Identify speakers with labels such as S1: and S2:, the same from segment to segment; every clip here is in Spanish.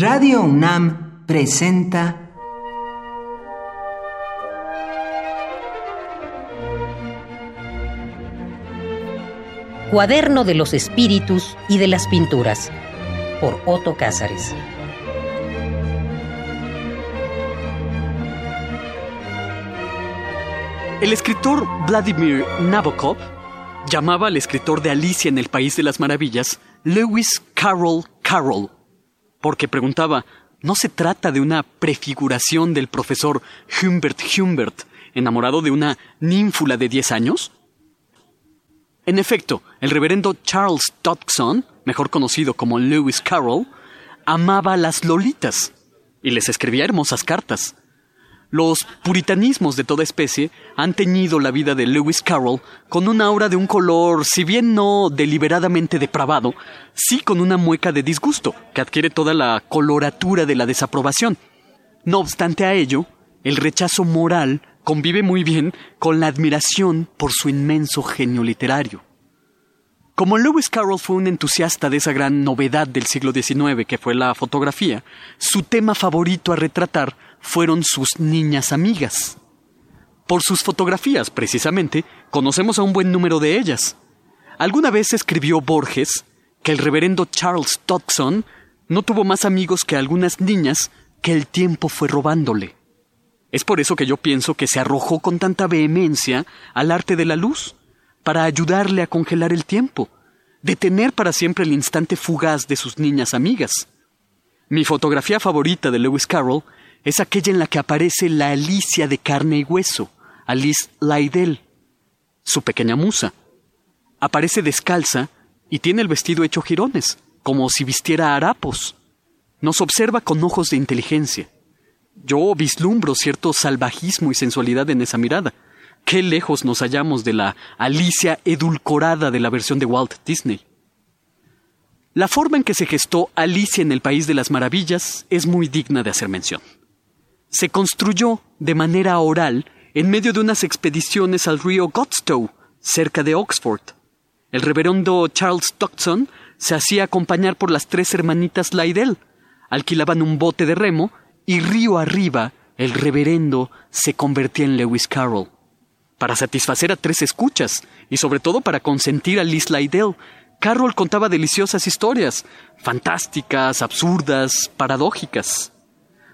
S1: Radio UNAM presenta
S2: Cuaderno de los Espíritus y de las Pinturas por Otto Cázares.
S3: El escritor Vladimir Nabokov llamaba al escritor de Alicia en el País de las Maravillas Lewis Carroll Carroll, porque preguntaba, ¿no se trata de una prefiguración del profesor Humbert Humbert, enamorado de una ninfula de 10 años? En efecto, el reverendo Charles Dodgson, mejor conocido como Lewis Carroll, amaba a las lolitas y les escribía hermosas cartas. Los puritanismos de toda especie han teñido la vida de Lewis Carroll con una aura de un color, si bien no deliberadamente depravado, sí con una mueca de disgusto, que adquiere toda la coloratura de la desaprobación. No obstante a ello, el rechazo moral convive muy bien con la admiración por su inmenso genio literario. Como Lewis Carroll fue un entusiasta de esa gran novedad del siglo XIX que fue la fotografía, su tema favorito a retratar fueron sus niñas amigas. Por sus fotografías, precisamente, conocemos a un buen número de ellas. Alguna vez escribió Borges que el reverendo Charles Dodson no tuvo más amigos que algunas niñas que el tiempo fue robándole. Es por eso que yo pienso que se arrojó con tanta vehemencia al arte de la luz, para ayudarle a congelar el tiempo, detener para siempre el instante fugaz de sus niñas amigas. Mi fotografía favorita de Lewis Carroll es aquella en la que aparece la Alicia de carne y hueso, Alice Laidel, su pequeña musa. Aparece descalza y tiene el vestido hecho jirones, como si vistiera harapos. Nos observa con ojos de inteligencia. Yo vislumbro cierto salvajismo y sensualidad en esa mirada. Qué lejos nos hallamos de la Alicia edulcorada de la versión de Walt Disney. La forma en que se gestó Alicia en el País de las Maravillas es muy digna de hacer mención. Se construyó de manera oral en medio de unas expediciones al río Godstow, cerca de Oxford. El reverendo Charles Dodson se hacía acompañar por las tres hermanitas Laidel, alquilaban un bote de remo y río arriba el reverendo se convertía en Lewis Carroll para satisfacer a tres escuchas y sobre todo para consentir a Liz Laidel. Carroll contaba deliciosas historias, fantásticas, absurdas, paradójicas.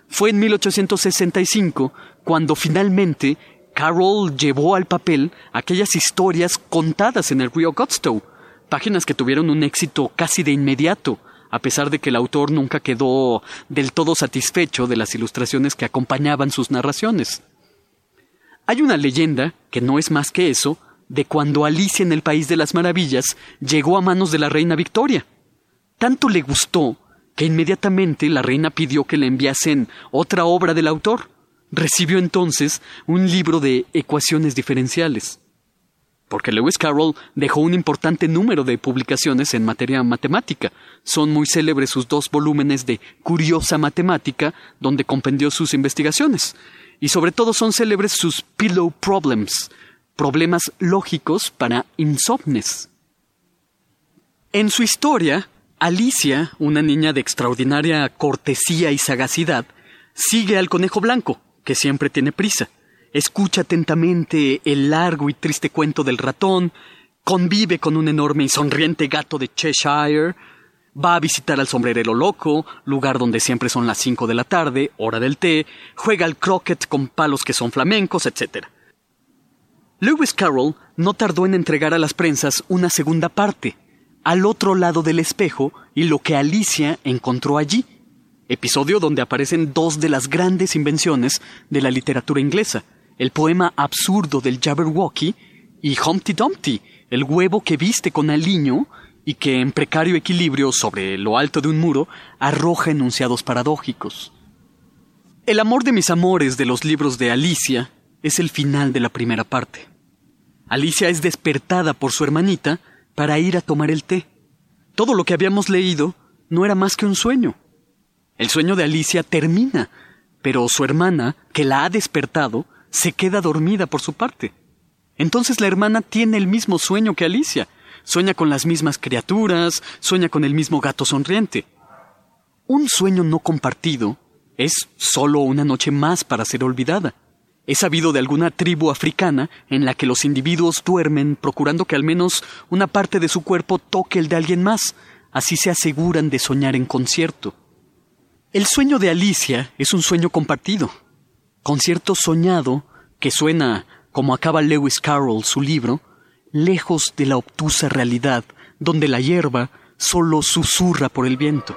S3: Fue en 1865 cuando finalmente Carroll llevó al papel aquellas historias contadas en el río Godstow, páginas que tuvieron un éxito casi de inmediato, a pesar de que el autor nunca quedó del todo satisfecho de las ilustraciones que acompañaban sus narraciones. Hay una leyenda, que no es más que eso, de cuando Alicia en el País de las Maravillas llegó a manos de la reina Victoria. Tanto le gustó que inmediatamente la reina pidió que le enviasen otra obra del autor. Recibió entonces un libro de ecuaciones diferenciales. Porque Lewis Carroll dejó un importante número de publicaciones en materia matemática. Son muy célebres sus dos volúmenes de Curiosa Matemática, donde compendió sus investigaciones y sobre todo son célebres sus pillow problems, problemas lógicos para insomnes. En su historia, Alicia, una niña de extraordinaria cortesía y sagacidad, sigue al conejo blanco, que siempre tiene prisa, escucha atentamente el largo y triste cuento del ratón, convive con un enorme y sonriente gato de Cheshire, Va a visitar al sombrerero loco, lugar donde siempre son las cinco de la tarde, hora del té, juega al croquet con palos que son flamencos, etc. Lewis Carroll no tardó en entregar a las prensas una segunda parte, al otro lado del espejo y lo que Alicia encontró allí, episodio donde aparecen dos de las grandes invenciones de la literatura inglesa, el poema absurdo del Jabberwocky y Humpty Dumpty, el huevo que viste con Aliño y que en precario equilibrio sobre lo alto de un muro arroja enunciados paradójicos. El amor de mis amores de los libros de Alicia es el final de la primera parte. Alicia es despertada por su hermanita para ir a tomar el té. Todo lo que habíamos leído no era más que un sueño. El sueño de Alicia termina, pero su hermana, que la ha despertado, se queda dormida por su parte. Entonces la hermana tiene el mismo sueño que Alicia, Sueña con las mismas criaturas, sueña con el mismo gato sonriente. Un sueño no compartido es solo una noche más para ser olvidada. He sabido de alguna tribu africana en la que los individuos duermen procurando que al menos una parte de su cuerpo toque el de alguien más, así se aseguran de soñar en concierto. El sueño de Alicia es un sueño compartido, concierto soñado que suena, como acaba Lewis Carroll su libro, lejos de la obtusa realidad, donde la hierba solo susurra por el viento.